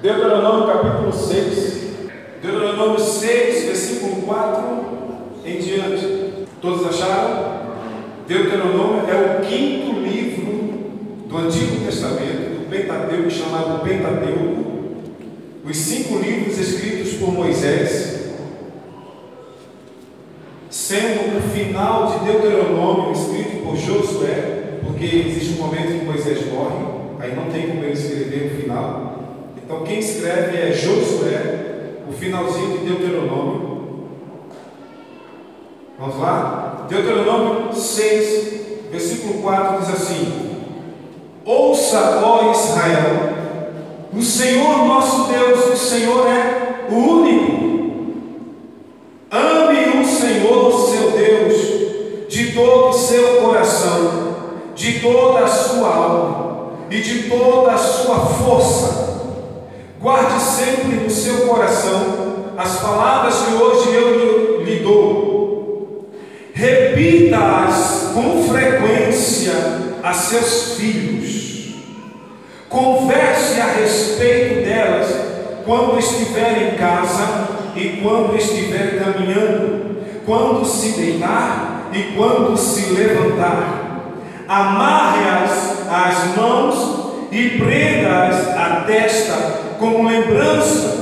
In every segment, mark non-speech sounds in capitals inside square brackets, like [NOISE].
Deuteronômio capítulo 6. Deuteronômio 6, versículo 4 em diante. Todos acharam? Deuteronômio é o quinto livro do Antigo Testamento, do Pentateuco, chamado Pentateuco. Os cinco livros escritos por Moisés, sendo o final de Deuteronômio escrito por Josué, porque existe um momento que Moisés morre, aí não tem como ele escrever o final. Então quem escreve é Josué, o finalzinho de Deuteronômio. Vamos lá? Deuteronômio 6, versículo 4 diz assim: Ouça, ó Israel, o Senhor nosso Deus, o Senhor é o único. Ame o Senhor, seu Deus, de todo o seu coração, de toda a sua alma e de toda a sua força Guarde sempre no seu coração as palavras que hoje eu lhe dou. Repita-as com frequência a seus filhos. Converse a respeito delas quando estiver em casa e quando estiver caminhando, quando se deitar e quando se levantar. Amarre-as às mãos e prenda-as à testa como lembrança,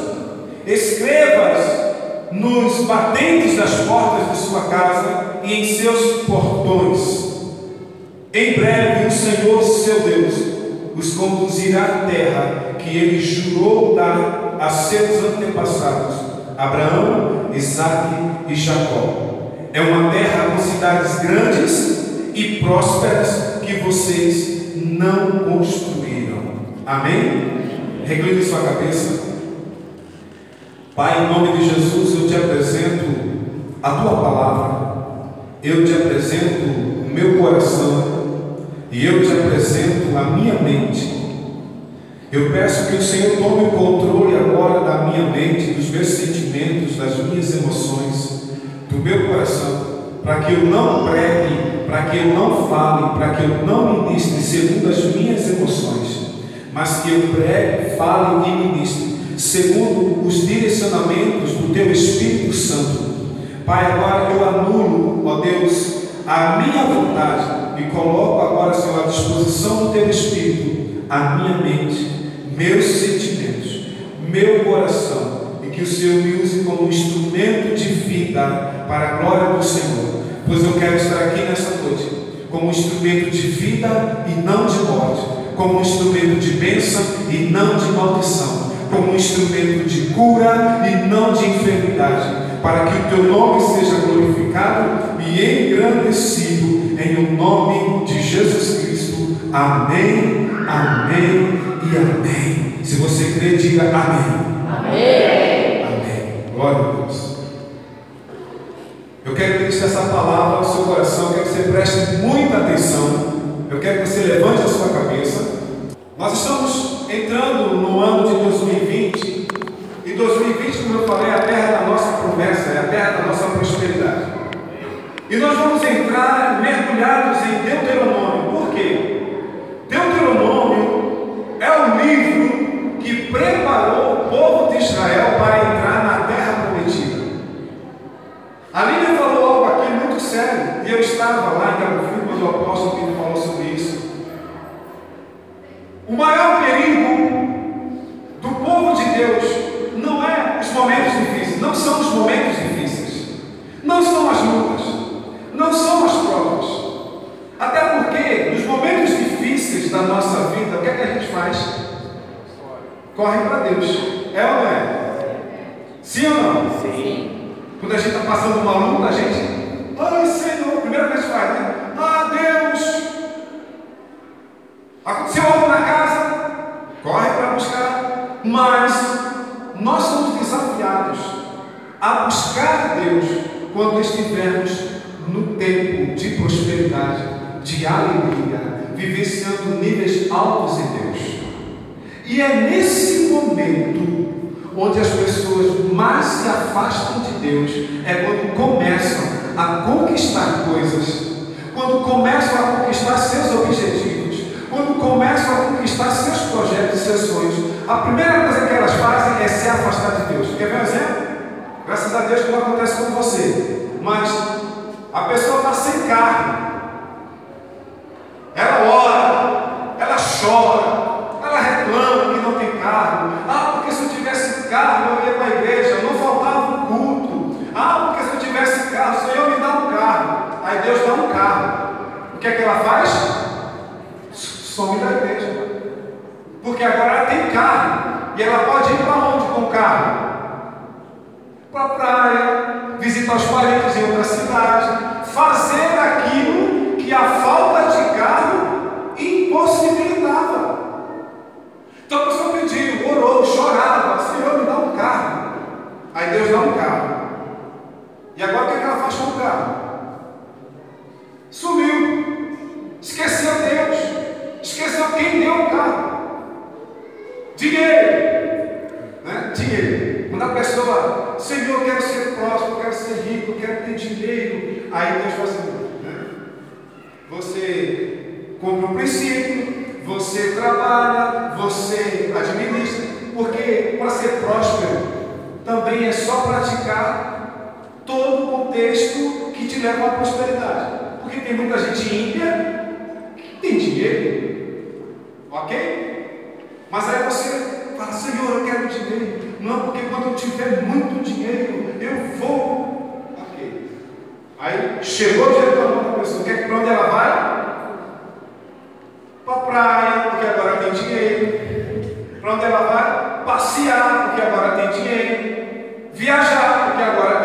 escreva-as nos batentes das portas de sua casa e em seus portões. Em breve o Senhor, seu Deus, os conduzirá à terra que ele jurou dar a seus antepassados, Abraão, Isaque e Jacó. É uma terra com cidades grandes e prósperas que vocês não construíram. Amém? Recline sua cabeça. Pai, em nome de Jesus, eu te apresento a tua palavra, eu te apresento o meu coração e eu te apresento a minha mente. Eu peço que o Senhor tome o controle agora da minha mente, dos meus sentimentos, das minhas emoções, do meu coração, para que eu não pregue, para que eu não fale, para que eu não ministre segundo as minhas emoções mas que eu pregue, fale e ministre, segundo os direcionamentos do Teu Espírito Santo. Pai, agora eu anulo, ó Deus, a minha vontade e coloco agora, Senhor, à disposição do Teu Espírito, a minha mente, meus sentimentos, meu coração, e que o Senhor me use como instrumento de vida para a glória do Senhor, pois eu quero estar aqui nessa noite como instrumento de vida e não de morte como um instrumento de bênção e não de maldição, como um instrumento de cura e não de enfermidade, para que o teu nome seja glorificado e engrandecido em o nome de Jesus Cristo. Amém, amém e amém. Se você crê, diga amém. Amém. Amém. Glória a Deus. Eu quero ministrar essa palavra ao seu coração, quero que você preste muita atenção. Eu quero que você levante a sua cabeça. Nós estamos entrando no ano de 2020. E 2020, como eu falei, é a terra da nossa promessa, é a terra da nossa prosperidade. E nós vamos entrar mergulhados em Deuteronômio. Por quê? Deuteronômio é o livro que preparou o povo de Israel para entrar na terra prometida. A Lília falou algo aqui muito sério, e eu estava lá em Cabo Frio quando o apóstolo me falou sobre isso. O maior perigo do povo de Deus não é os momentos difíceis, não são os momentos difíceis, não são as lutas, não são as provas. Até porque nos momentos difíceis da nossa vida, o que é que a gente faz? Corre para Deus. É ou não é? Sim ou não? Sim. Quando a gente está passando uma luta, a gente, ai Senhor, primeira vez faz, né? Ah Deus, Aconteceu algo na casa, corre para buscar. Mas nós somos desafiados a buscar Deus quando estivermos no tempo de prosperidade, de alegria, vivenciando níveis altos em Deus. E é nesse momento onde as pessoas mais se afastam de Deus, é quando começam a conquistar coisas, quando começam a conquistar seus objetivos quando começam a conquistar seus projetos e seus sonhos, a primeira coisa que elas é se afastar de Deus. Quer ver um exemplo? Graças a Deus que não acontece com você. Mas a pessoa está sem carro. Ela ora, ela chora, ela reclama que não tem carro. Ah, porque se eu tivesse carro eu ia para a igreja, não faltava um culto. Ah, porque se eu tivesse carro, o Senhor me dá um carro. Aí Deus dá um carro. O que é que ela faz? Some da igreja. Porque agora ela tem carro. E ela pode ir para onde com o carro? Para a praia, visitar os parentes em outra cidade, fazer aquilo que a falta de carro impossibilitava. Então a pessoa pediu, orou, chorava, Senhor, me dá um carro. Aí Deus dá um carro. E agora o que, é que ela faz com o carro? Sumiu. Esqueceu Deus. Esqueceu quem deu o carro. Dinheiro. Né? Dinheiro. Quando a pessoa, Senhor, quero ser próximo, quero ser rico, quero ter dinheiro. Aí Deus fala assim, né? Você compra um princípio, você trabalha, você administra, porque para ser próspero também é só praticar todo o contexto que te leva à prosperidade. Porque tem muita gente ímpia que tem dinheiro. Ok? Mas aí você fala, Senhor, eu quero dinheiro. Não, porque quando eu tiver muito dinheiro, eu vou. Ok. Aí chegou o dinheiro para mão da pessoa. Quer para onde ela vai? Para a praia, porque agora tem dinheiro. Para onde ela vai? Passear, porque agora tem dinheiro. Viajar, porque agora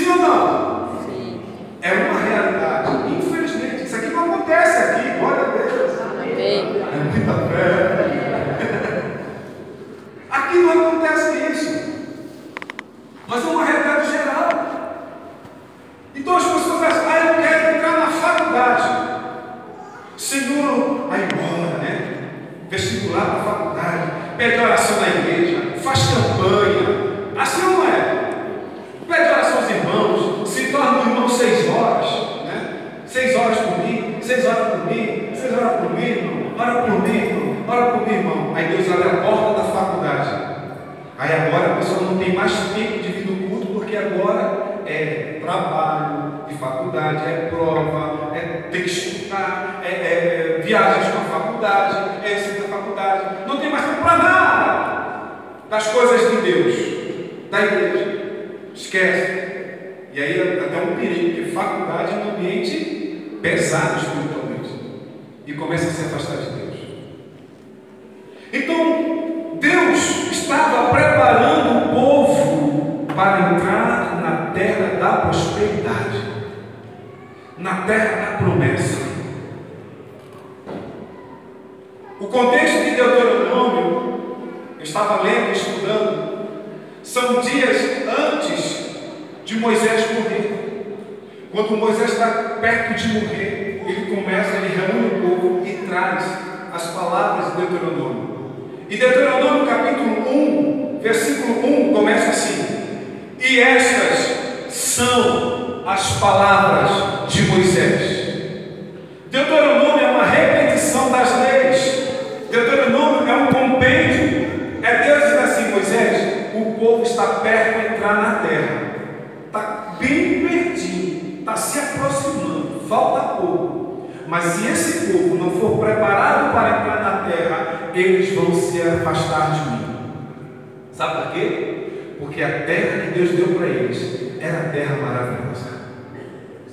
Sim ou não? Sim. É uma realidade. Infelizmente, isso aqui não acontece aqui, glória a Deus. Amém. É muita fé. [LAUGHS] Aqui não acontece isso. Mas é uma realidade geral. Então as pessoas acham, ah, eu quero entrar na faculdade. Senhor, aí embora, né? Vestibular para a faculdade, pede oração na igreja, faz campanha. Assim não é. Pede oração aos irmãos, se torna um irmão seis horas, né? Seis horas por seis horas por mim, seis horas por mim, irmão. Ora por mim, irmão. Ora por mim, irmão. Aí Deus abre a porta da faculdade. Aí agora a pessoa não tem mais tempo de vir no culto, porque agora é trabalho de faculdade, é prova, é ter que estudar, é, é, é viagens com a faculdade, é ensino da faculdade. Não tem mais tempo para nada das coisas de Deus, da igreja. Esquece. E aí até um perigo, porque faculdade é um ambiente pesado espiritualmente. E começa a se afastar de Deus. Então, Deus estava preparando o povo para entrar na terra da prosperidade, na terra da promessa. O contexto de Deuteronômio, eu estava lendo estudando, são dias antes de Moisés morrer. Quando Moisés está perto de morrer, ele começa, ele reúne o povo e traz as palavras de Deuteronômio. E Deuteronômio capítulo 1, versículo 1 começa assim: E estas são as palavras de Moisés. Deuteronômio é uma repetição das leis. Deuteronômio é um compêndio. É Deus dizendo assim, Moisés, o povo está perto de entrar na terra. Está se aproximando, falta pouco. Mas se esse povo não for preparado para entrar na terra, eles vão se afastar de mim. Sabe por quê? Porque a terra que Deus deu para eles era a terra maravilhosa.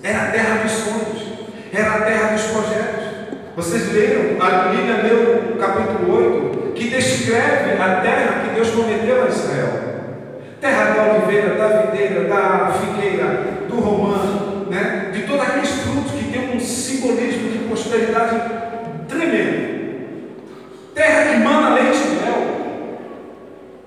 Era a terra dos sonhos. Era a terra dos projetos. Vocês leram, a Bíblia leu o capítulo 8, que descreve a terra que Deus prometeu a Israel. Terra da oliveira, da videira, da figueira, do romano, né? de todos aqueles frutos que tem um simbolismo de prosperidade tremendo. Terra que mana leite e mel.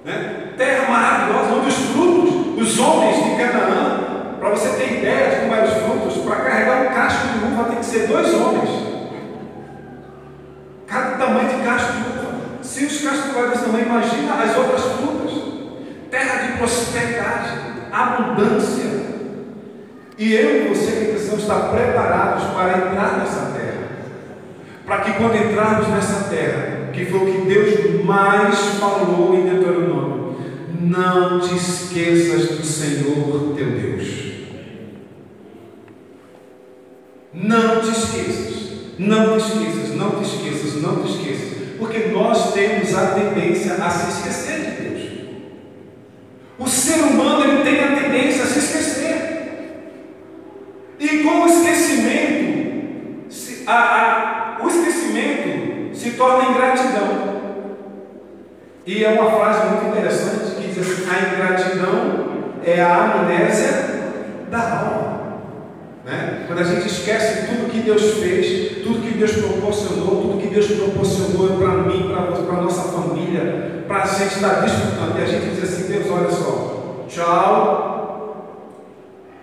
Né? Terra maravilhosa, onde os frutos, os homens de Canaã, para você ter ideia de como eram os frutos, para carregar um casco de uva tem que ser dois homens. Cada tamanho de casco de uva. Se os cascos uva desse tamanho, imagina as outras frutas. Terra de prosperidade, abundância. E eu e você que precisamos estar preparados para entrar nessa para que quando entrarmos nessa terra, que foi o que Deus mais falou em Deuteronômio, não te esqueças do Senhor teu Deus. Não te esqueças, não te esqueças, não te esqueças, não te esqueças, porque nós temos a tendência a se esquecer de Deus. O ser humano ele tem a tendência a se esquecer. E com o esquecimento, se, a, a, o esquecimento se torna ingratidão. E é uma frase muito interessante que diz assim: a ingratidão é a amnésia da alma. Né? Quando a gente esquece tudo que Deus fez, tudo que Deus proporcionou, tudo que Deus proporcionou para mim, para a nossa família, para a gente estar desfrutando, e a gente diz assim: Deus, olha só, tchau,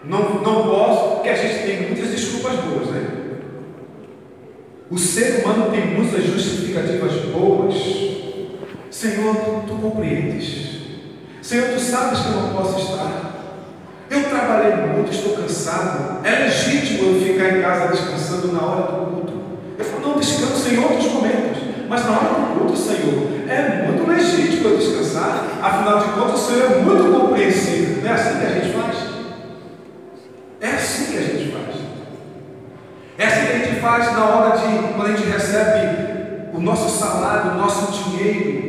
não, não posso, porque a gente tem muitas desculpas boas, né? O ser humano tem muitas justificativas boas. Senhor, tu, compreendes. Senhor, tu sabes que eu não posso estar. Eu trabalhei muito, estou cansado. É legítimo eu ficar em casa descansando na hora do culto. Eu falo, não, descanso em outros momentos. Mas na hora do culto, Senhor, é muito legítimo eu descansar. Afinal de contas, o Senhor é muito compreensível. Não é assim que a gente faz? É assim que a gente faz. É assim que a gente faz na hora de, quando a gente recebe o nosso salário, o nosso dinheiro.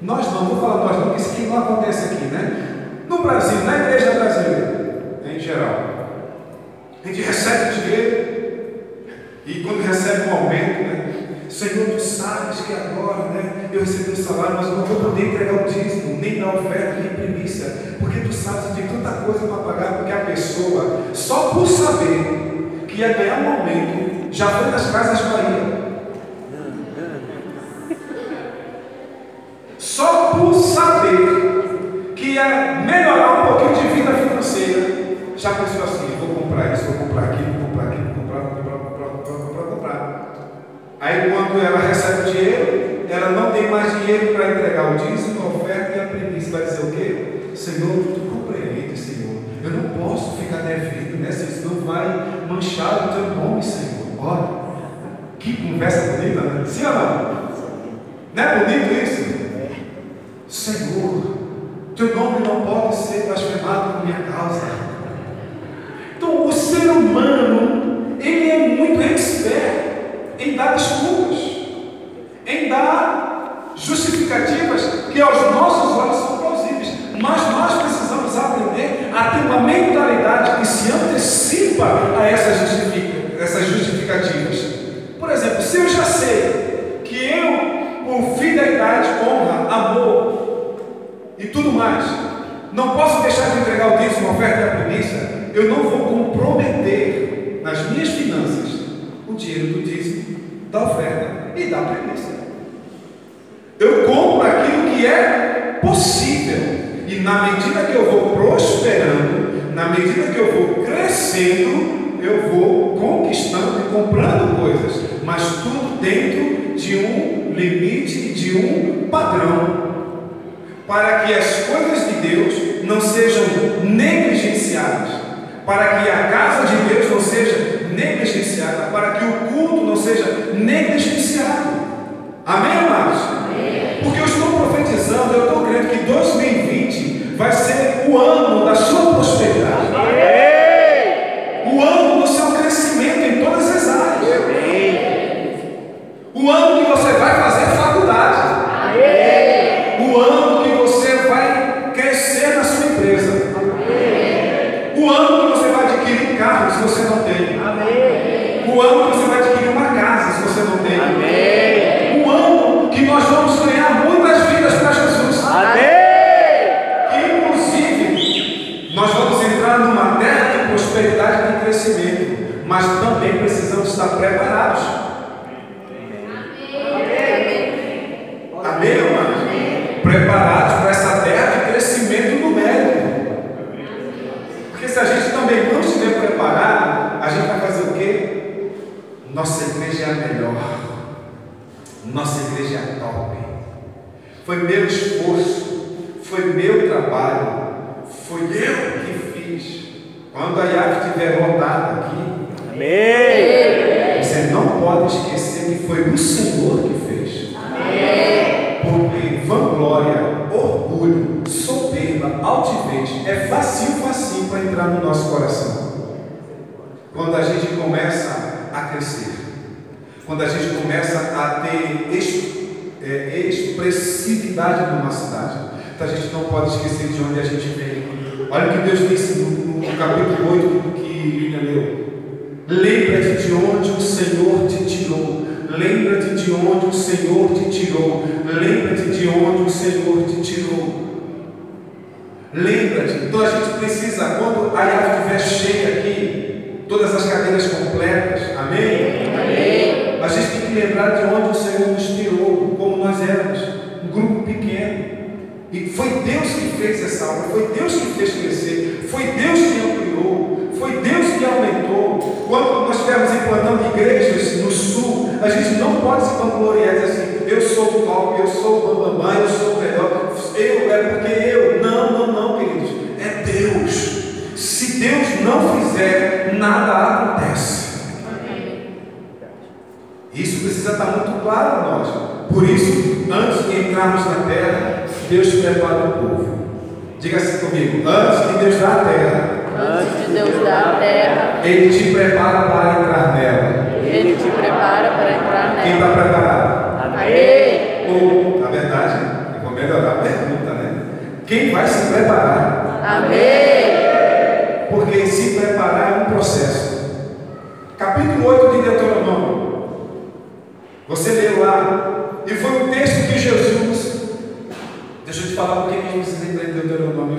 Nós não, vou falar nós não, porque isso aqui não acontece aqui, né? No Brasil, na igreja brasileira, em geral, a gente recebe dinheiro e quando recebe um aumento, né? Senhor, tu sabes que agora, né? Eu recebi um salário, mas não vou poder entregar o dízimo, nem dar oferta, nem primícia, porque tu sabes que tem tanta coisa para pagar, porque a pessoa, só por saber que ia ganhar um aumento, já foi nas casas Bahia. Só por saber que ia melhorar um pouquinho de vida financeira, já pensou assim: vou comprar isso, vou comprar aquilo, vou comprar aquilo, vou comprar, vou comprar, vou comprar, vou comprar, vou comprar. Aí quando ela recebe o dinheiro, ela não tem mais dinheiro para entregar o dízimo, a oferta e a premissa. Vai dizer o quê? Senhor, tu compreende, Senhor. Eu não posso ficar devendo, né? Senão vai manchar o teu nome, Senhor. Que conversa bonita, né? Sim ou não? Não é bonito isso? Senhor, teu nome não pode ser blasfemado por minha causa. Então, o ser humano, ele é muito expert em dar desculpas, em dar justificativas que aos nossos olhos são plausíveis. Mas nós precisamos aprender a ter uma mentalidade que se antecipa a essas, justific essas justificativas. Por exemplo, se eu já sei que eu, por fidelidade, honra, amor e tudo mais, não posso deixar de entregar o dízimo, a oferta e a primícia, eu não vou comprometer nas minhas finanças o dinheiro do dízimo, da oferta e da premissa. Eu compro aquilo que é possível. E na medida que eu vou prosperando, na medida que eu vou crescendo, eu vou conquistando e comprando coisas. Mas tudo dentro de um limite, de um padrão. Para que as coisas de Deus não sejam negligenciadas. Para que a casa de Deus não seja negligenciada. Para que o culto não seja negligenciado. Amém, amados? Porque eu estou profetizando, eu estou crendo que 2020 vai ser o ano da sua prosperidade. O ano do seu crescimento em todas as áreas. O ano que você vai fazer faculdade. O ano que você vai crescer na sua empresa. O ano que você vai adquirir um carro se você não tem. O ano que você vai adquirir uma casa se você não tem. O ano que nós vamos ganhar muitas vidas para Jesus. Inclusive, nós vamos entrar numa terra de prosperidade e de crescimento, mas também precisamos estar preparados. Amém, irmãos? Preparados para essa terra de crescimento numérico. Porque se a gente também não estiver preparado, a gente vai fazer o quê? Nossa igreja é a melhor. Nossa igreja é a top. Foi meu esforço, foi meu trabalho, foi eu que fiz. Quando a IAF estiver rodada aqui, você não pode esquecer que foi Senhor que fez. Porque vanglória, orgulho, soberba, altivez é facinho, facinho para entrar no nosso coração. Quando a gente começa a crescer, quando a gente começa a ter é, expressividade numa cidade, então a gente não pode esquecer de onde a gente veio. Olha o que Deus disse no, no capítulo 8 que Lívia leu. Lembra-te de onde o Senhor te tirou. Lembra-te de onde o Senhor te tirou. Lembra-te de onde o Senhor te tirou. Lembra-te. Então a gente precisa, quando a árvore estiver cheia aqui, todas as cadeiras completas? Amém. A gente tem que lembrar de onde o Senhor nos tirou, como nós éramos, um grupo pequeno. E foi Deus que fez essa obra, foi Deus que fez crescer, foi Deus que ampliou, foi Deus que aumentou. Quando nós estivermos implantando igrejas no sul, a gente não pode se vangloriar e dizer assim, eu sou o top, eu sou o bambambam, eu sou o melhor, eu é porque eu. Não, não, não, queridos. É Deus. Se Deus não fizer, nada acontece. Isso precisa estar muito claro a nós. Por isso, antes de entrarmos na terra, Deus prepara o povo. Diga assim comigo: antes de Deus dar a terra, Antes de Deus dar a terra, Ele te prepara para entrar nela. Ele te prepara para entrar Quem está nela. preparado? Amém. Ou, na verdade, eu vou melhorar a pergunta, né? Quem vai se preparar? Amém. Porque se preparar é um processo. Capítulo 8 de Deuteronômio. Você leu lá, e foi um texto que Jesus. Deixa eu te falar porque que a gente precisa entrar em Deuteronômio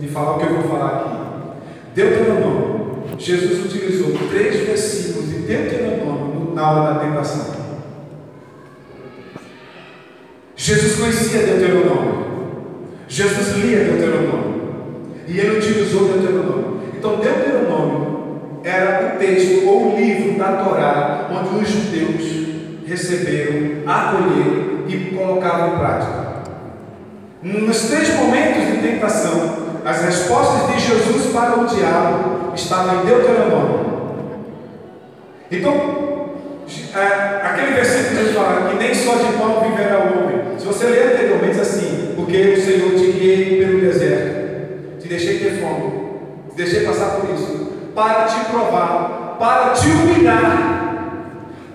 de falar o que eu vou falar aqui. Deuteronômio. Jesus utilizou três versículos de Deuteronômio na hora da tentação. Jesus conhecia Deuteronômio. Jesus lia Deuteronômio. E ele utilizou Deuteronômio. Então, Deuteronômio era o texto ou o livro da Torá onde os judeus receberam, acolheram e colocavam em prática. Nos três momentos de tentação, as respostas de Jesus para o diabo estavam em Deuteronômio. Então, é, aquele versículo que fala que nem só de pão viverá o homem. Se você ler anteriormente assim, porque o Senhor te guiei pelo deserto, te deixei ter fome, te deixei passar por isso, para te provar, para te humilhar,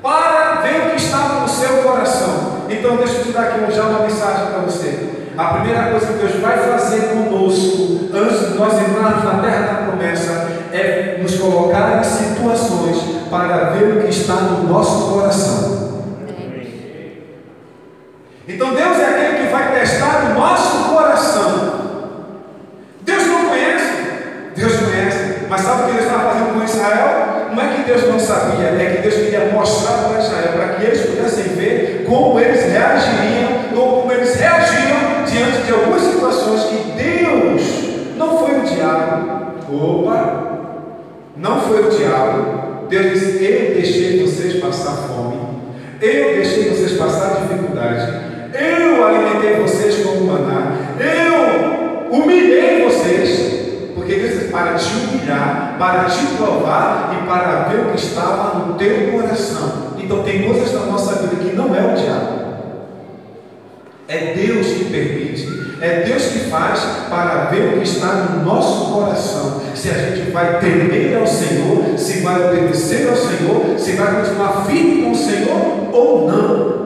para ver o que estava no seu coração. Então, deixa eu te dar aqui já uma mensagem para você. A primeira coisa que Deus vai fazer conosco, antes de nós entrarmos na terra da promessa, é nos colocar em situações para ver o que está no nosso coração. Então Deus é aquele que vai testar o nosso coração. Deus não conhece, Deus conhece, mas sabe o que Deus estava fazendo com Israel? Não é que Deus não sabia, é que Deus queria mostrar para Israel, para que eles pudessem ver como eles reagiriam, ou como eles reagiam diante de algumas situações que Deus não foi o diabo. Opa! Não foi o diabo. Deus disse: Eu deixei vocês passar fome. Eu deixei vocês passar dificuldade. Eu alimentei vocês com o maná. Eu humilhei vocês. Disse: Para te humilhar, para te provar e para ver o que estava no teu coração. Então, tem coisas na nossa vida que não é o diabo. É Deus que permite, é Deus que faz para ver o que está no nosso coração. Se a gente vai temer ao Senhor, se vai obedecer ao Senhor, se vai continuar firme com o Senhor ou não.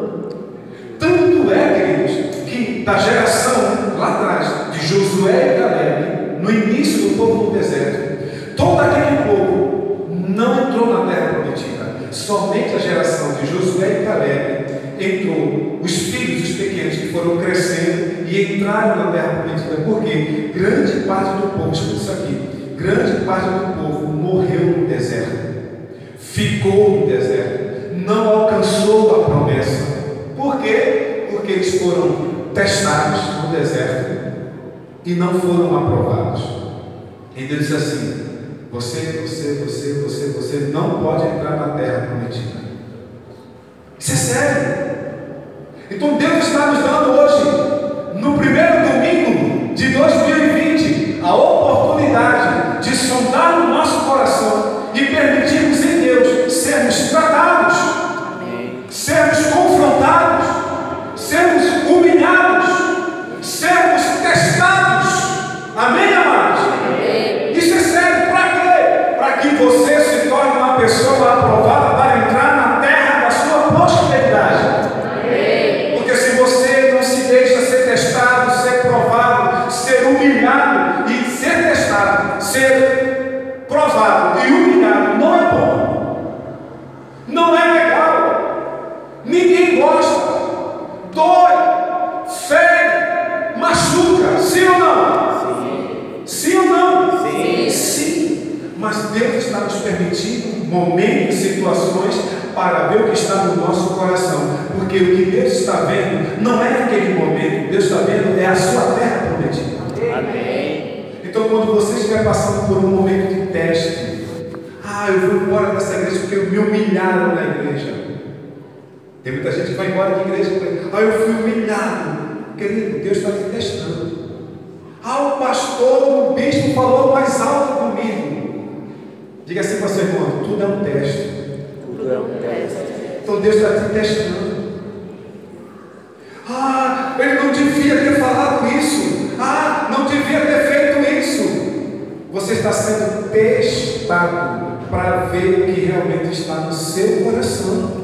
Tanto é, queridos, que da geração lá atrás, de Josué e Caleb, no início povo no deserto, todo aquele povo não entrou na terra prometida. Somente a geração de Josué e Caleb entrou, os filhos, os pequenos que foram crescendo e entraram na terra prometida, porque grande parte do povo, escuta isso aqui, grande parte do povo morreu no deserto, ficou no deserto, não alcançou a promessa. Por quê? Porque eles foram testados no deserto e não foram aprovados. E Deus diz assim: você, você, você, você, você não pode entrar na terra prometida. Isso é sério. Então Deus está nos dando hoje, no primeiro domingo de 2020, a oportunidade de sondar o nosso coração e permitirmos em Deus sermos tratados, sermos confrontados para ver o que está no nosso coração, porque o que Deus está vendo não é aquele momento, Deus está vendo é a sua terra prometida. Amém. Então, quando você estiver passando por um momento de teste, ah, eu vou embora dessa igreja porque me humilharam na igreja. Tem muita gente que vai embora de igreja porque, ah, eu fui humilhado. Querido, Deus está te testando. Ah, o pastor, o bispo falou mais alto comigo. Diga assim para seu irmão: tudo é um teste. Tudo é um teste. Então Deus está te testando. Ah, ele não devia ter falado isso. Ah, não devia ter feito isso. Você está sendo testado para ver o que realmente está no seu coração.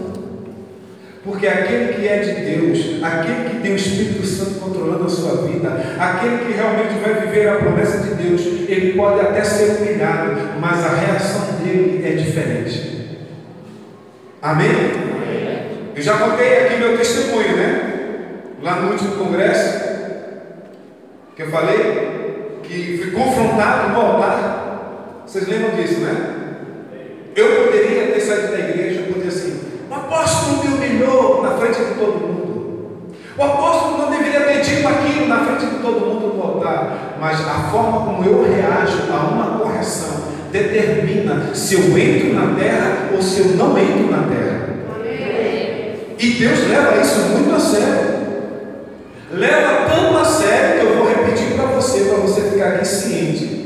Porque aquele que é de Deus, aquele que tem o Espírito Santo controlando a sua vida, aquele que realmente vai viver a promessa de Deus, ele pode até ser humilhado, mas a reação dele é diferente. Amém? Eu já contei aqui meu testemunho, né? Lá no último congresso, que eu falei, que fui confrontado no altar. Vocês lembram disso, né? Eu poderia ter saído da igreja e poder assim, o apóstolo me humilhou na frente de todo mundo. O apóstolo não deveria ter dito aquilo na frente de todo mundo no altar. Mas a forma como eu reajo a uma correção determina se eu entro na terra ou se eu não entro na terra. E Deus leva isso muito a sério. Leva tanto a sério que eu você, para você ficar aqui ciente.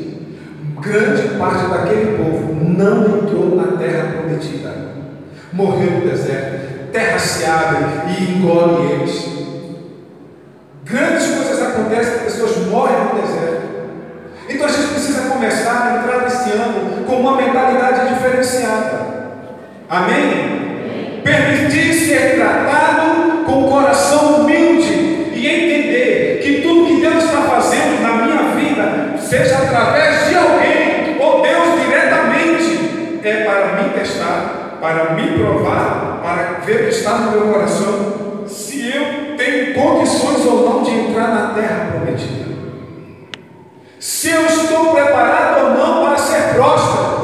Grande parte daquele povo não entrou na terra prometida. Morreu no deserto. Terra se abre e engole eles. Grandes coisas acontecem, pessoas morrem no deserto. Então a gente precisa começar a entrar nesse ano com uma mentalidade diferenciada. Amém? Permitir ser tratado com o coração humilde e entender que tudo que Deus está fazendo na minha vida, seja através de alguém ou Deus diretamente, é para testar, para me provar, para ver o que está no meu coração, se eu tenho condições ou não de entrar na terra prometida. Se eu estou preparado ou não para ser próspero.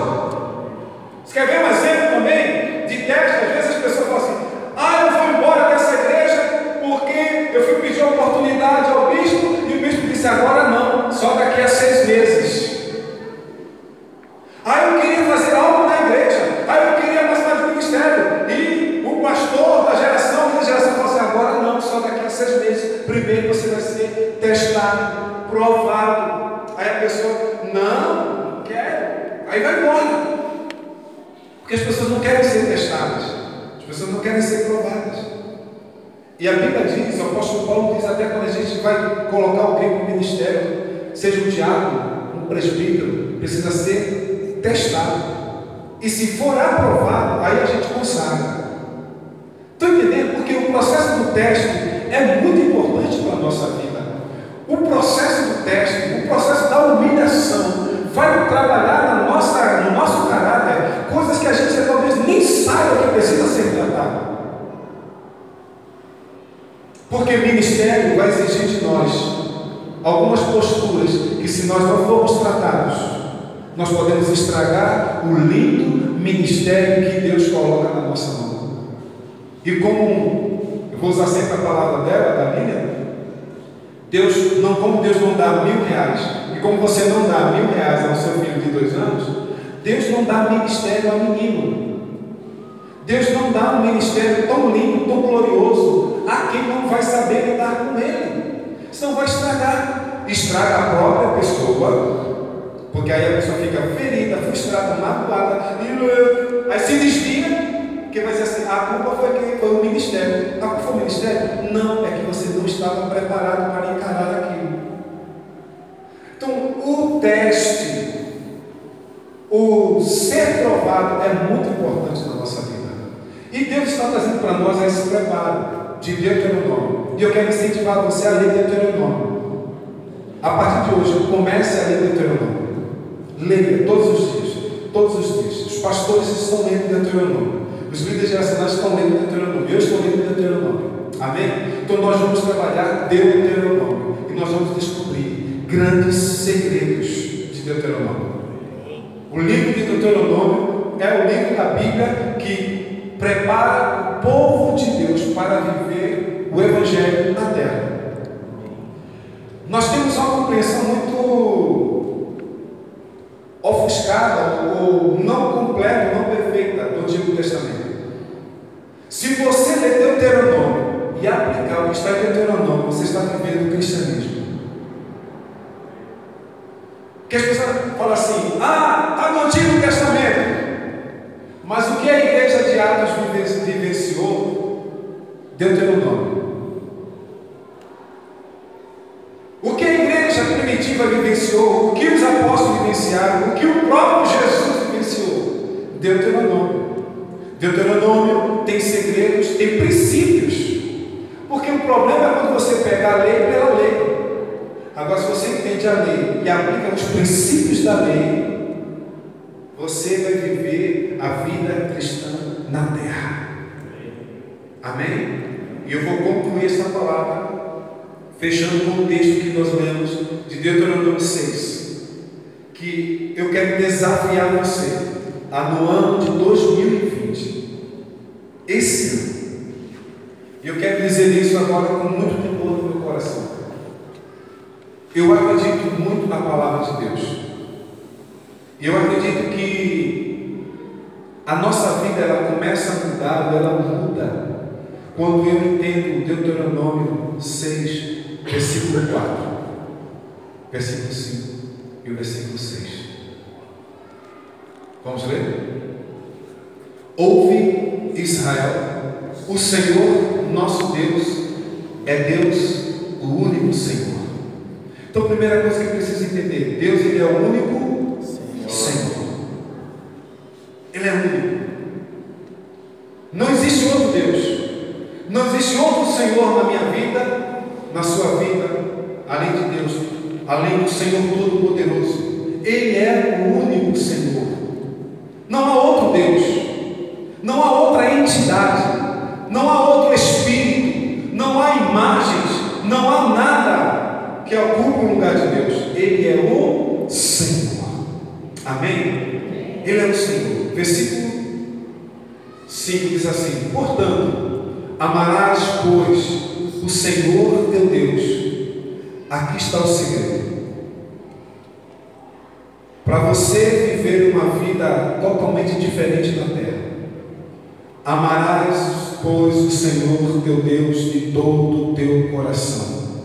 Você quer ver um exemplo também de teste? Às vezes as pessoas falam assim: ah, eu vou embora dessa igreja porque eu fui pedir oportunidade ao bispo e o bispo disse: agora não, só daqui a seis meses. Ah, eu queria fazer algo na igreja. Ah, eu queria mais no ministério. E o pastor da geração, da geração falou assim: agora não, só daqui a seis meses. Primeiro você vai ser testado, provado. Aí a pessoa, não, não quero. Aí vai embora. Porque as pessoas não querem ser testadas. As pessoas não querem ser provadas. E a Bíblia diz, o apóstolo Paulo diz até quando a gente vai colocar alguém no ministério, seja um diácono, um presbítero, precisa ser testado. E se for aprovado, aí a gente consagra. Estão entendendo? Porque o processo do teste é muito importante para a nossa vida. O processo do teste, o processo da humilhação, vai trabalhar na nossa, no nosso caráter coisas que a gente talvez nem saiba que precisa ser tratado. Porque o ministério vai exigir de nós algumas posturas que, se nós não formos tratados, nós podemos estragar o lindo ministério que Deus coloca na nossa mão. E como eu vou usar sempre a palavra dela, da Lilian, Deus não, como Deus não dá mil reais, e como você não dá mil reais ao seu filho de dois anos, Deus não dá ministério a menino. Deus não dá um ministério tão lindo, tão glorioso, a quem não vai saber lidar com ele. Senão vai estragar. Estraga a própria pessoa, porque aí a pessoa fica ferida, frustrada, magoada, e aí se desvia, porque vai dizer assim, a culpa foi quem? Foi o ministério. A culpa foi o ministério? Não, é que você não estava preparado para encarar aquilo. Então, o teste, o ser provado é muito importante na nossa vida. E Deus está trazendo para nós esse preparo de Deuteronômio. E eu quero incentivar você a ler Deuteronômio. A partir de hoje, comece a ler Deuteronômio. Leia todos os dias. Todos os dias. Os pastores estão lendo Deuteronômio. Os líderes geracionais estão lendo Deuteronômio. Eu estou lendo Deuteronômio. Amém? Então nós vamos trabalhar Deuteronômio. E nós vamos descobrir grandes segredos de Deuteronômio. O livro de Deuteronômio é o livro da Bíblia que prepara o povo de Deus para viver o Evangelho na terra. Nós temos uma compreensão muito ofuscada ou não completa, não perfeita do Antigo Testamento. Se você ler Deuteronômio e aplicar o que está em Deuteronômio, você está vivendo o cristianismo. Que as pessoas falam assim, ah, está no Antigo Testamento. Mas o que a igreja de Atos vivenciou? Deuteronômio. O que a igreja primitiva vivenciou, o que os apóstolos vivenciaram, o que o próprio Jesus vivenciou? Deuteronômio. Deuteronômio tem segredos, tem princípios. Porque o problema é quando você pega a lei pela lei. Agora, se você entende a lei e aplica os princípios da lei, você vai viver a vida cristã na terra. Amém? E eu vou concluir essa palavra fechando com o texto que nós lemos de Deuteronômio 6, que eu quero desafiar você a no ano de 2020, esse ano, e eu quero dizer isso agora com muito temor no meu coração. Eu acredito muito na palavra de Deus. Eu acredito que a nossa vida ela começa a mudar, ela muda quando eu entendo Deuteronômio 6, versículo 4, versículo 5 e o versículo 6. Vamos ler? Ouve Israel, o Senhor nosso Deus é Deus, o único Senhor. Então, a primeira coisa que eu preciso entender: Deus ele é o único Senhor. Senhor. Ele é único. Não existe outro Deus. Não existe outro Senhor na minha vida, na sua vida, além de Deus, além do Senhor Todo-Poderoso. Ele é o único Senhor. Não há outro Deus. Não há outra entidade. Não há outro Espírito. Não há imagens. Não há nada que ocupe o lugar de Deus. Ele é o Senhor. Amém? Ele é o Senhor. Versículo 5 diz assim: Portanto, amarás, pois, o Senhor teu Deus. Aqui está o segredo. Para você viver uma vida totalmente diferente da terra, amarás, pois, o Senhor teu Deus de todo o teu coração,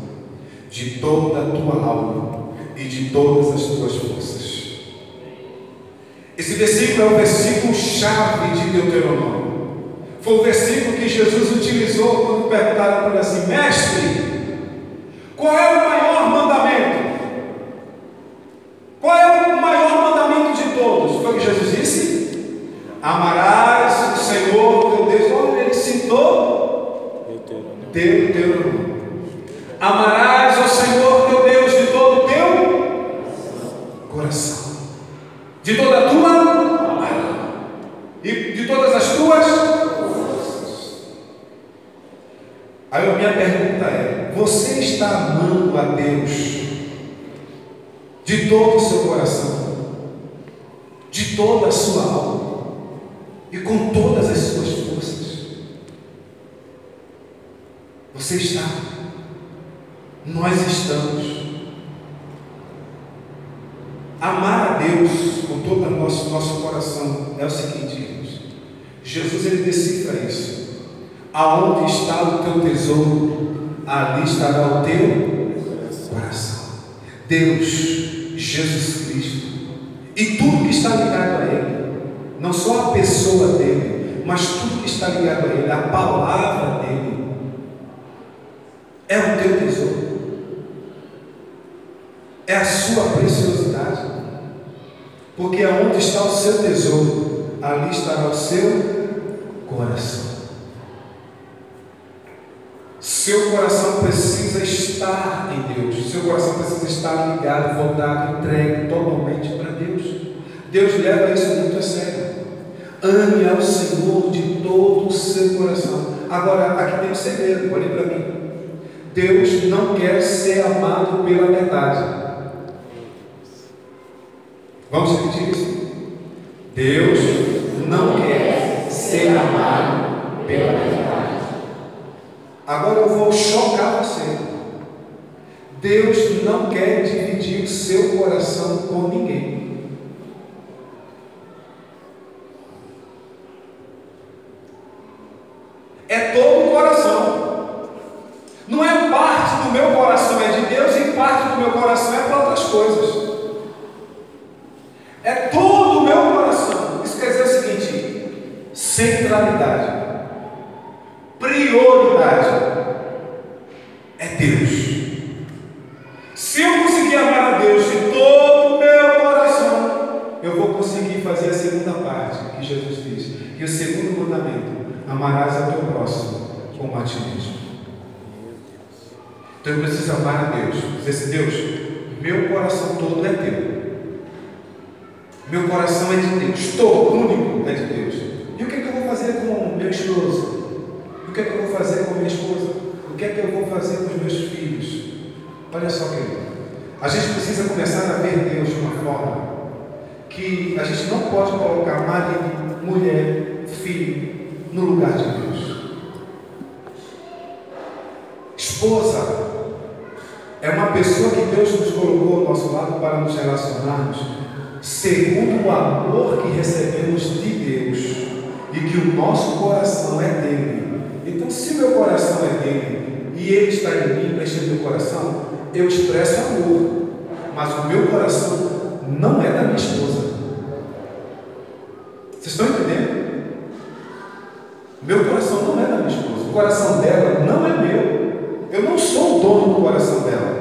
de toda a tua alma e de todas as tuas forças. Esse versículo é o versículo chave de Deuteronômio. Foi o versículo que Jesus utilizou quando perguntaram para ele assim: Mestre, qual é o maior mandamento? Qual é o maior mandamento de todos? Foi o que Jesus disse? Amarás o Senhor teu Deus. Olha, ele citou Deuteronômio. Amarás o Senhor teu Deus de todo o teu coração, de toda a tua alma e de todas as tuas Aí a minha pergunta é: você está amando a Deus de todo o seu coração, de toda a sua alma e com todas as suas forças? Você está, nós estamos. Amar a Deus com todo o nosso, nosso coração é o seguinte, irmãos. Jesus ele decifra isso. Aonde está o teu tesouro, ali estará o teu coração. Deus, Jesus Cristo, e tudo que está ligado a Ele, não só a pessoa dele, mas tudo que está ligado a Ele, a palavra dele, é o teu tesouro, é a sua preciosidade, porque aonde está o seu tesouro, ali estará o seu coração. Seu coração precisa estar em Deus. Seu coração precisa estar ligado, voltado, entregue totalmente para Deus. Deus leva isso muito a sério. Ame ao Senhor de todo o seu coração. Agora, aqui tem um segredo, olhe para mim. Deus não quer ser amado pela metade. Vamos repetir isso? Deus não quer ser amado pela verdade. Agora eu vou chocar você. Deus não quer dividir seu coração com ninguém. É todo o coração. Não é parte do meu coração é de Deus e parte do meu coração é para outras coisas. É todo o meu coração. Isso quer dizer o seguinte: centralidade, prioridade é Deus. Se eu conseguir amar a Deus de todo o meu coração, eu vou conseguir fazer a segunda parte que Jesus diz. E o segundo mandamento: amarás ao teu próximo como a ti mesmo. Então eu preciso amar a Deus. Dizer assim, Deus, meu coração todo é teu. Meu coração é de Deus. Todo único é de Deus. E o que, é que eu vou fazer com meu esposo? O que é que eu vou fazer com minha esposa? O que é que eu vou fazer com os meus filhos? Olha só, querido. A gente precisa começar a ver Deus de uma forma que a gente não pode colocar marido, mulher, filho no lugar de Deus. Esposa pessoa que Deus nos colocou ao nosso lado para nos relacionarmos segundo o amor que recebemos de Deus e que o nosso coração é dele. Então, se meu coração é dele e ele está em mim, preenchendo meu coração, eu expresso amor, mas o meu coração não é da minha esposa. Vocês estão entendendo? Meu coração não é da minha esposa, o coração dela não é meu. Eu não sou o dono do coração dela.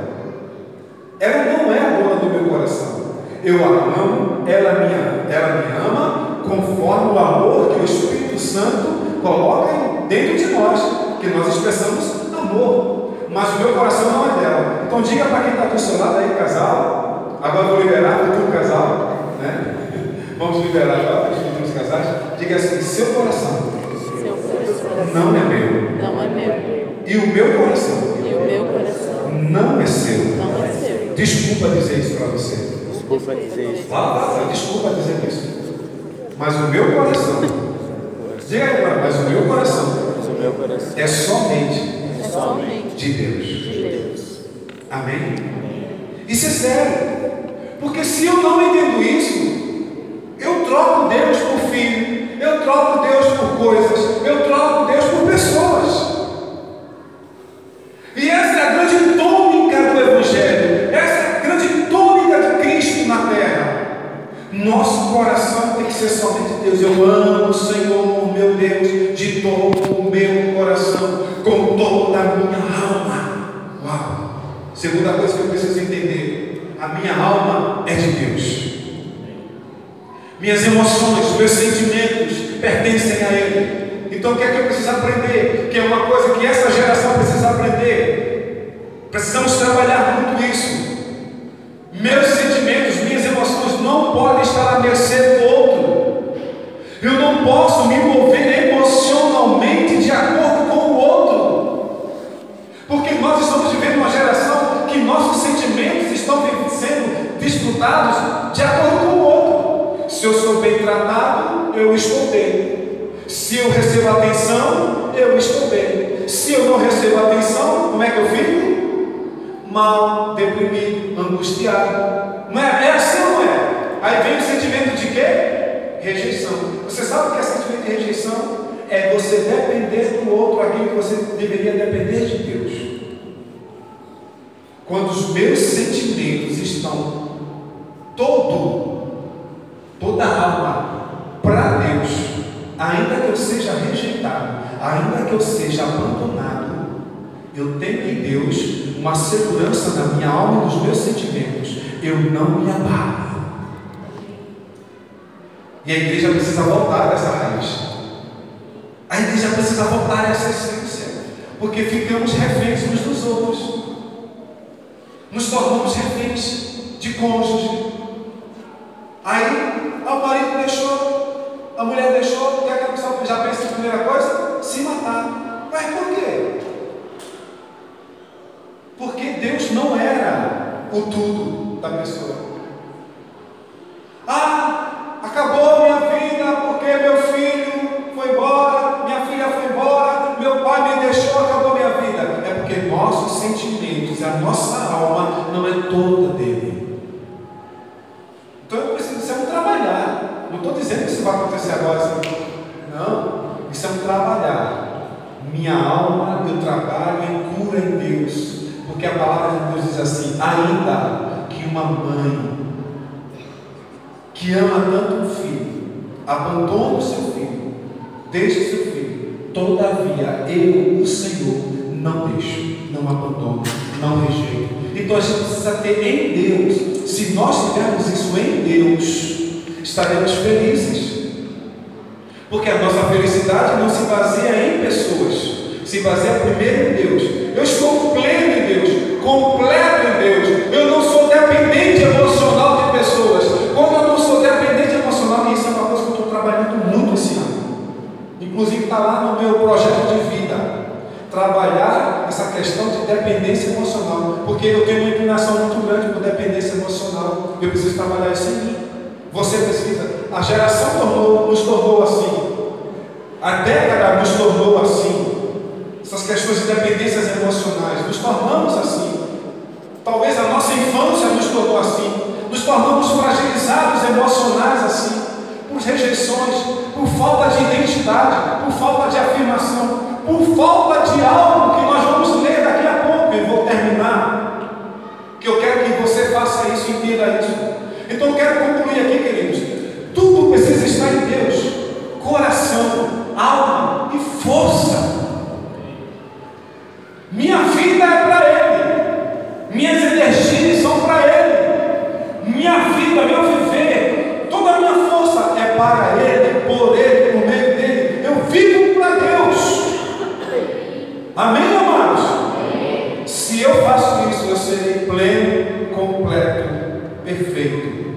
Ela não é a dona do meu coração. Eu a amo, ela me, ela me ama conforme o amor que o Espírito Santo coloca dentro de nós, que nós expressamos amor. Mas o meu coração não é dela. Então diga para quem está do seu lado aí, casal. Agora vou liberar futuro casal. Né? [LAUGHS] Vamos liberar agora os futuros casais. Diga assim: seu coração Seu coração não é meu. não é meu. E o meu coração E o meu coração não é seu. não é seu. Desculpa dizer isso para você. Desculpa dizer isso. Lá, desculpa dizer isso. Mas o meu coração, diga aí agora, mas o meu coração Mas o meu coração é somente É somente de Deus. de Deus. Amém? Isso é sério. Porque se eu não entendo isso, eu troco Deus por filho, eu troco Deus por coisas, eu troco Deus por pessoas. E essa é a grande tônica do Evangelho, essa é a grande tônica de Cristo na terra. Nosso coração tem que ser somente Deus. Eu amo o Senhor, meu Deus, de todo o meu coração, com toda a minha alma. Uau! Segunda coisa que eu preciso entender: a minha alma é de Deus. Minhas emoções, meus sentimentos pertencem a Ele. Então o que é que eu preciso aprender? Que é uma coisa que essa geração precisa aprender. Precisamos trabalhar muito isso. Meus sentimentos, não podem estar à mercê do outro. Eu não posso me mover emocionalmente de acordo com o outro. Porque nós estamos vivendo uma geração que nossos sentimentos estão sendo desfrutados de acordo com o outro. Se eu sou bem tratado, eu estou bem. Se eu recebo atenção, eu estou bem. Se eu não recebo atenção, como é que eu fico? Mal, deprimido, angustiado. Não é? É assim? Aí vem o sentimento de quê? Rejeição. Você sabe o que é sentimento de rejeição? É você depender do outro aquilo que você deveria depender de Deus. Quando os meus sentimentos estão todo, toda a alma para Deus, ainda que eu seja rejeitado, ainda que eu seja abandonado, eu tenho em Deus uma segurança na minha alma e nos meus sentimentos. Eu não me abalo. E a igreja precisa voltar dessa raiz. A igreja precisa voltar a essa essência. Porque ficamos reféns uns dos outros. Nos tornamos reféns de cônjuge. Aí, o marido deixou, a mulher deixou, o que é que a pessoa já pensa em primeira coisa? Se matar. Mas por quê? Porque Deus não era o tudo da pessoa. Ah, acabou minha vida porque meu filho foi embora. queridos, a nossa alma não é toda dele. Então eu preciso, isso é um trabalhar. Não estou dizendo que isso vai acontecer agora. Assim. Não, isso é um trabalhar. Minha alma eu trabalho em cura em Deus. Porque a palavra de Deus diz assim: ainda que uma mãe que ama tanto um filho, abandona o seu filho, deixa o seu filho, todavia eu, o Senhor, não deixo, não abandono, não rejeito. Então a gente precisa ter em Deus. Se nós tivermos isso em Deus, estaremos felizes. Porque a nossa felicidade não se baseia em pessoas, se baseia primeiro em Deus. Eu estou pleno em Deus, completo Inclusive está lá no meu projeto de vida. Trabalhar essa questão de dependência emocional. Porque eu tenho uma inclinação muito grande por dependência emocional. Eu preciso trabalhar isso em mim. Você precisa. A geração tornou, nos tornou assim. A década nos tornou assim. Essas questões de dependências emocionais. Nos tornamos assim. Talvez a nossa infância nos tornou assim. Nos tornamos fragilizados emocionais assim. Por rejeições, por falta de identidade, por falta de afirmação, por falta de algo que nós vamos ler daqui a pouco. E vou terminar. Que eu quero que você faça isso, entenda isso. Então eu quero concluir aqui, queridos. Tudo precisa estar em Deus: coração, alma e força. Minha vida é para Ele, minhas energias são para Ele, minha vida, meu viver, toda a minha força é para Ele, por Ele, por meio dele. Eu vivo para Deus. Amém, amados? Se eu faço isso, eu serei pleno, completo, perfeito.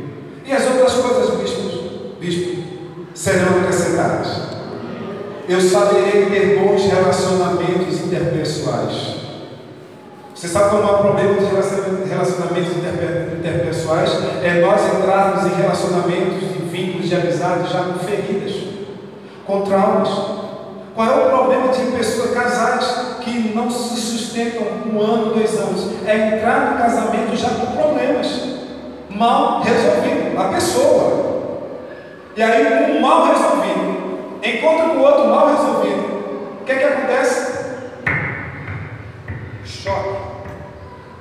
E as outras coisas, bispos, bispo, serão acrescentadas. Eu saberei ter bons relacionamentos interpessoais. Você sabe qual é o problema dos relacionamentos interpessoais? É nós entrarmos em relacionamentos, em vínculos de amizade já com feridas, com traumas. Qual é o problema de pessoas, casais que não se sustentam um ano, dois anos? É entrar no casamento já com problemas, mal resolvido. A pessoa. E aí, um mal resolvido encontra com outro mal resolvido. O que é que acontece? Choque.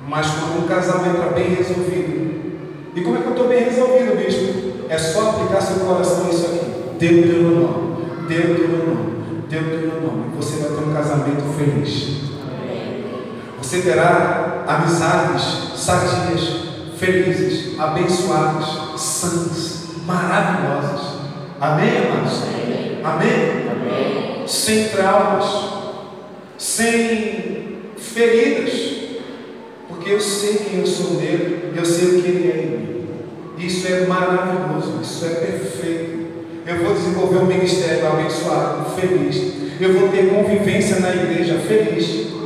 Mas quando um casamento é bem resolvido, e como é que eu estou bem resolvido, bispo? É só aplicar seu coração nisso aqui. Deuteronômio, Deuteronômio, Deuteronômio. Você vai ter um casamento feliz. Você terá amizades sadias, felizes, abençoadas, sãs, maravilhosas. Amém, amados? Amém? Amém? Sem traumas, sem feridas, porque eu sei quem eu sou nele, eu sei o que ele é em mim. Isso é maravilhoso, isso é perfeito. Eu vou desenvolver um ministério abençoado, feliz. Eu vou ter convivência na igreja feliz.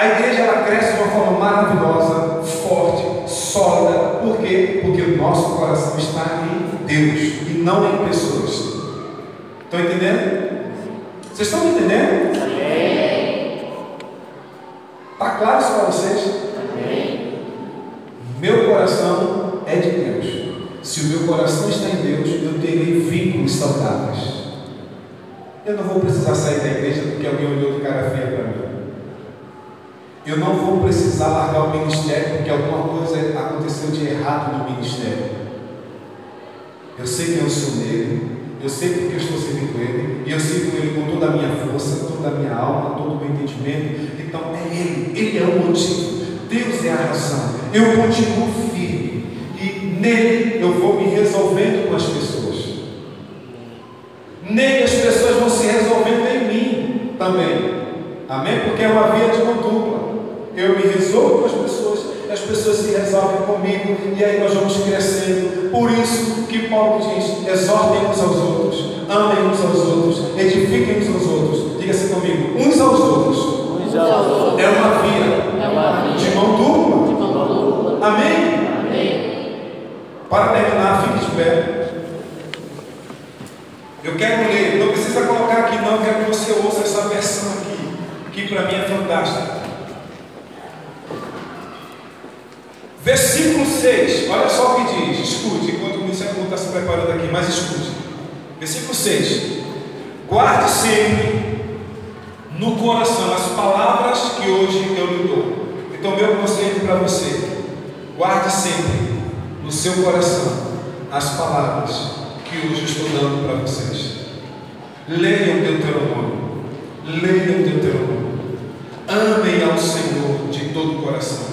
A igreja ela cresce de uma forma maravilhosa, forte, sólida. Por quê? Porque o nosso coração está em Deus e não em pessoas. Estão entendendo? Vocês estão me entendendo? Está claro isso para vocês? Meu coração é de Deus. Se o meu coração está em Deus, eu terei vínculos saudáveis. Eu não vou precisar sair da igreja porque alguém olhou de cara feia para mim. Eu não vou precisar largar o ministério porque alguma coisa aconteceu de errado no ministério. Eu sei quem eu sou nele, eu sei porque eu estou servindo Ele, e eu sirvo Ele com toda a minha força, toda a minha alma, todo o meu entendimento. Então é Ele, Ele é o motivo, Deus é a razão. Eu continuo firme, e nele eu vou me resolvendo com as pessoas. Nele as pessoas vão se resolvendo em mim também. Amém? Porque é uma via de mão. Eu me resolvo com as pessoas, as pessoas se resolvem comigo, e aí nós vamos crescendo. Por isso que Paulo diz: exortem uns aos outros, amem uns aos outros, edifiquem uns aos outros. Diga assim comigo: uns aos outros. Uns aos outros. É uma via É uma vida de mão dupla. de mão dupla. Amém? Amém. Para terminar, fique de pé. Eu quero ler, não precisa colocar aqui não, quero que você ouça essa versão aqui, que para mim é fantástica. Versículo 6, olha só o que diz. Escute, enquanto o Ministério está se preparando aqui, mas escute. Versículo 6. Guarde sempre no coração as palavras que hoje eu lhe dou. Então, meu conselho para você: guarde sempre no seu coração as palavras que hoje estou dando para vocês. Leia o Deuteronômio. Leia o Deuteronômio. Amem ao Senhor de todo o coração.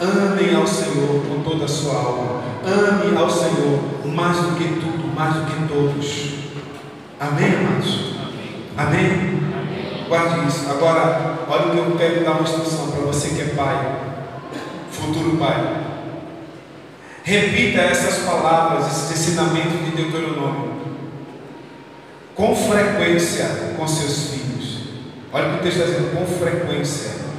Amem ao Senhor com toda a sua alma. Ame ao Senhor mais do que tudo, mais do que todos. Amém, amados? Amém? Amém? Guarde isso. Agora, olha o que eu quero dar uma instrução para você que é pai, futuro pai. Repita essas palavras, esses ensinamentos de Deuteronômio com frequência com seus filhos. Olha o que o texto está dizendo, com frequência.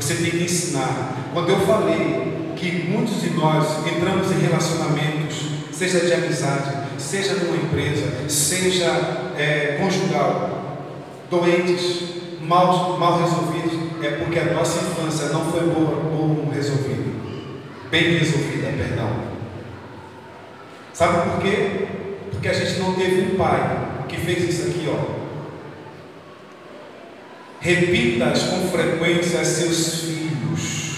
Você tem que ensinar. Quando eu falei que muitos de nós entramos em relacionamentos, seja de amizade, seja numa empresa, seja é, conjugal, doentes, mal, mal resolvidos, é porque a nossa infância não foi boa, boa resolvida, bem resolvida, perdão. Sabe por quê? Porque a gente não teve um pai que fez isso aqui, ó. Repita-as com frequência a seus filhos.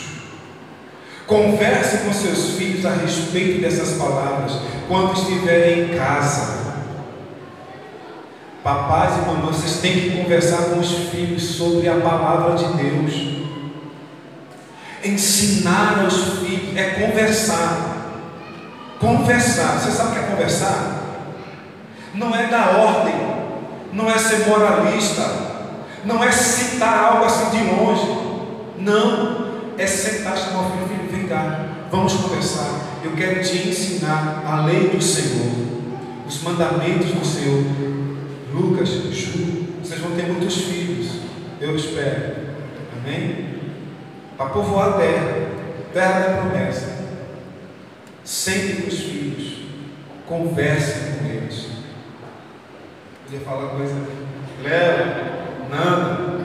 Converse com seus filhos a respeito dessas palavras quando estiverem em casa. Papais e mamães, vocês têm que conversar com os filhos sobre a palavra de Deus. Ensinar aos filhos é conversar. Conversar. Você sabe o que é conversar? Não é dar ordem, não é ser moralista, não é citar algo assim de longe. Não, é sentar e chamar o filho, filho, vem cá, vamos conversar. Eu quero te ensinar a lei do Senhor, os mandamentos do Senhor. Lucas, Ju, vocês vão ter muitos filhos, eu espero. Amém? Para povoar a terra, terra da promessa. Sente com os filhos, converse com eles. Ia falar coisa, Léo, Nanda,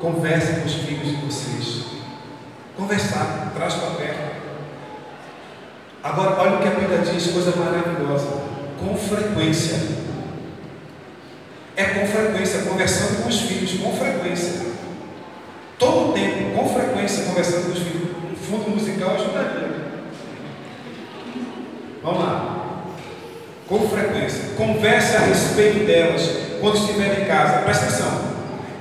converse com os filhos de vocês. Conversar, traz para perto. Agora, olha o que a Bíblia diz, coisa maravilhosa. Com frequência. É com frequência, conversando com os filhos, com frequência. Todo o tempo, com frequência, conversando com os filhos. Um fundo musical ajudaria. Vamos lá. Com frequência. Converse a respeito delas quando estiver em casa. Presta atenção.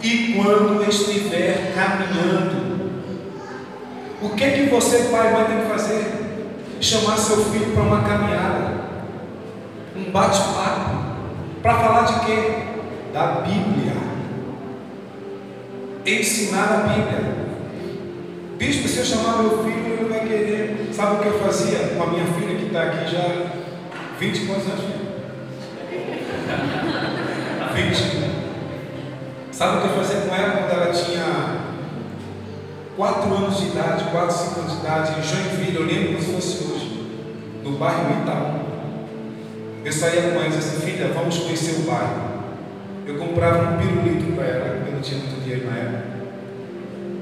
E quando estiver caminhando. O que que você, pai, vai ter que fazer? Chamar seu filho para uma caminhada. Um bate-papo. Para falar de quê? da Bíblia. Ensinar a Bíblia. Bispo, se eu chamar meu filho, ele vai querer. Sabe o que eu fazia com a minha filha que está aqui já 20 quantos anos? 20. [LAUGHS] Sabe o que eu fazia com ela quando ela tinha 4 anos de idade, 4, 5 anos de idade, em Joinville, eu lembro como se fosse hoje, no bairro Itaú. Eu saía com ela e dizia assim, filha, vamos conhecer o bairro. Eu comprava um pirulito para ela, eu não tinha muito dinheiro na época.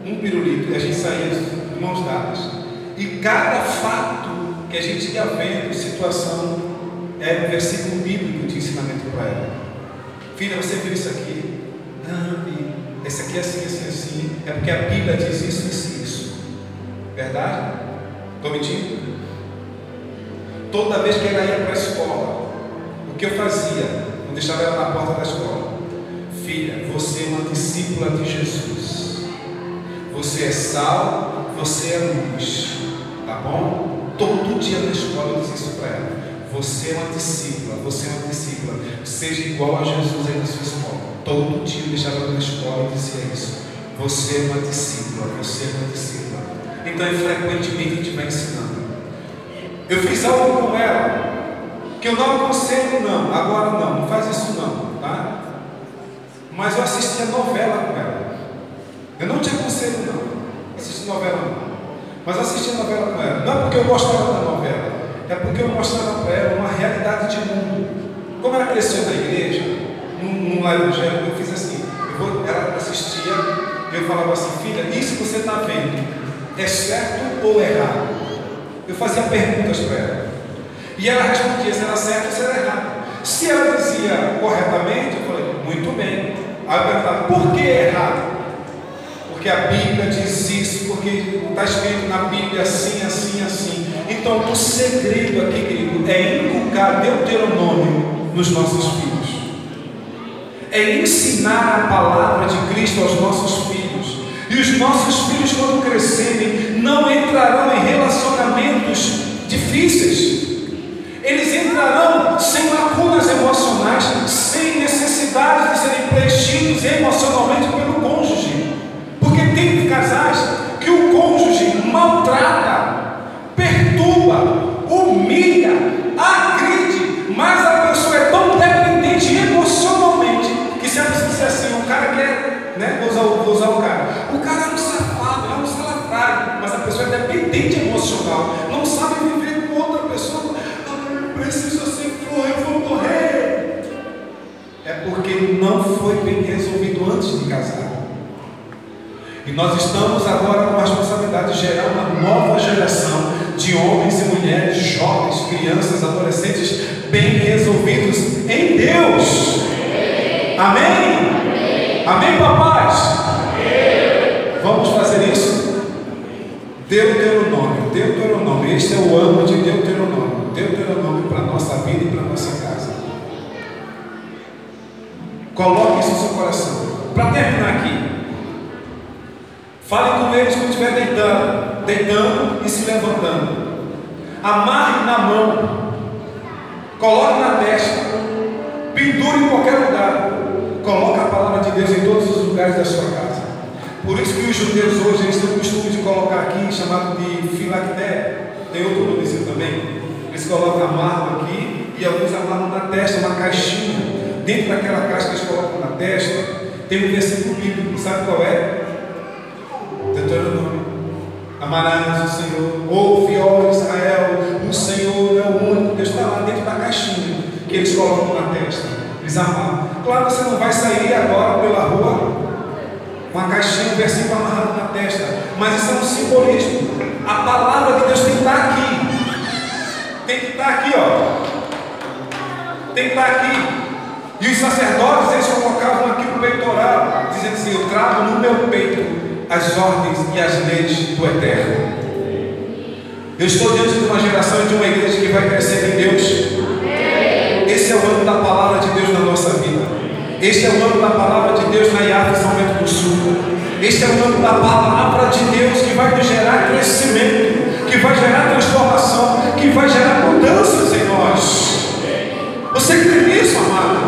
Um pirulito, e a gente saía de mãos dadas. E cada fato que a gente ia vendo, situação, era um versículo bíblico de ensinamento para ela. Filha, você viu isso aqui? Não, esse aqui é assim, assim, assim. É porque a Bíblia diz isso, isso, isso. Verdade? Estou mentindo? Toda vez que ela ia para a escola, o que eu fazia? Eu deixava ela na porta da escola. Filha, você é uma discípula de Jesus. Você é sal, você é luz. Tá bom? Todo dia na escola eu dizia isso para ela. Você é uma discípula, você é uma discípula. Seja igual a Jesus aí na sua escola. Todo dia eu deixava na escola e dizia isso. Você é uma discípula, você é uma discípula. Então, frequentemente a gente vai ensinando. Eu fiz algo com ela que eu não aconselho, não. Agora não, não faz isso não, tá? Mas eu assistia novela com ela. Eu não te aconselho, não. Assistir novela, não. Mas assistia novela com ela. Não é porque eu gostava da novela, é porque eu mostrava para ela uma realidade de mundo. Como ela cresceu na igreja, num, num lar evangélico, eu fiz assim. Eu vou, ela assistia, eu falava assim: filha, isso que você está vendo é certo ou errado? Eu fazia perguntas para ela. E ela respondia se era certo ou se era errado. Se ela dizia corretamente, eu falei, muito bem. Aí eu perguntava, por que errado? Porque a Bíblia diz isso, porque está escrito na Bíblia assim, assim, assim. Então, o segredo aqui, querido, é inculcar Deuteronômio nos nossos filhos. É ensinar a palavra de Cristo aos nossos filhos. E os nossos filhos, quando crescerem, não entrarão em relacionamentos difíceis. Eles entrarão sem lacunas emocionais, sem necessidade de serem resolvido antes de casar. E nós estamos agora com a responsabilidade de gerar uma nova geração de homens e mulheres, jovens, crianças, adolescentes bem resolvidos em Deus. Amém? Amém, papais? Vamos fazer isso? Deuteronômio, Deuteronômio. Este é o ano de Deuteronômio. Deuteronômio para a nossa vida e para a nossa casa. Coloque isso coração. Para terminar aqui, fale com eles quando estiver deitando, deitando e se levantando. Amarre na mão, coloque na testa, pendure em qualquer lugar. Coloque a palavra de Deus em todos os lugares da sua casa. Por isso que os judeus hoje eles têm o costume de colocar aqui, chamado de filacté, tem outro nomezinho também. Eles colocam a marra aqui e alguns amarram na testa, uma caixinha. Dentro daquela caixa que eles colocam testa, tem um versículo bíblico, sabe qual é? Deuteronômio. Amarás o Senhor, ouve, ó Israel, o Senhor é o único, Deus está lá dentro da caixinha que eles colocam na testa, eles amarram. Claro, você não vai sair agora pela rua com a caixinha, um versículo amarrado na testa, mas isso é um simbolismo. A palavra de Deus tem que estar aqui, tem que estar aqui, ó, tem que estar aqui. E os sacerdotes, eles colocavam aqui no peitoral, dizendo assim: Eu trago no meu peito as ordens e as leis do Eterno. Eu estou diante de uma geração de uma igreja que vai crescer em Deus. Esse é o ano da palavra de Deus na nossa vida. Este é o ano da palavra de Deus na IAF São Bento do Sul. Este é o ano da palavra de Deus que vai nos gerar crescimento, que vai gerar transformação, que vai gerar mudanças em nós. Você crê nisso, amado?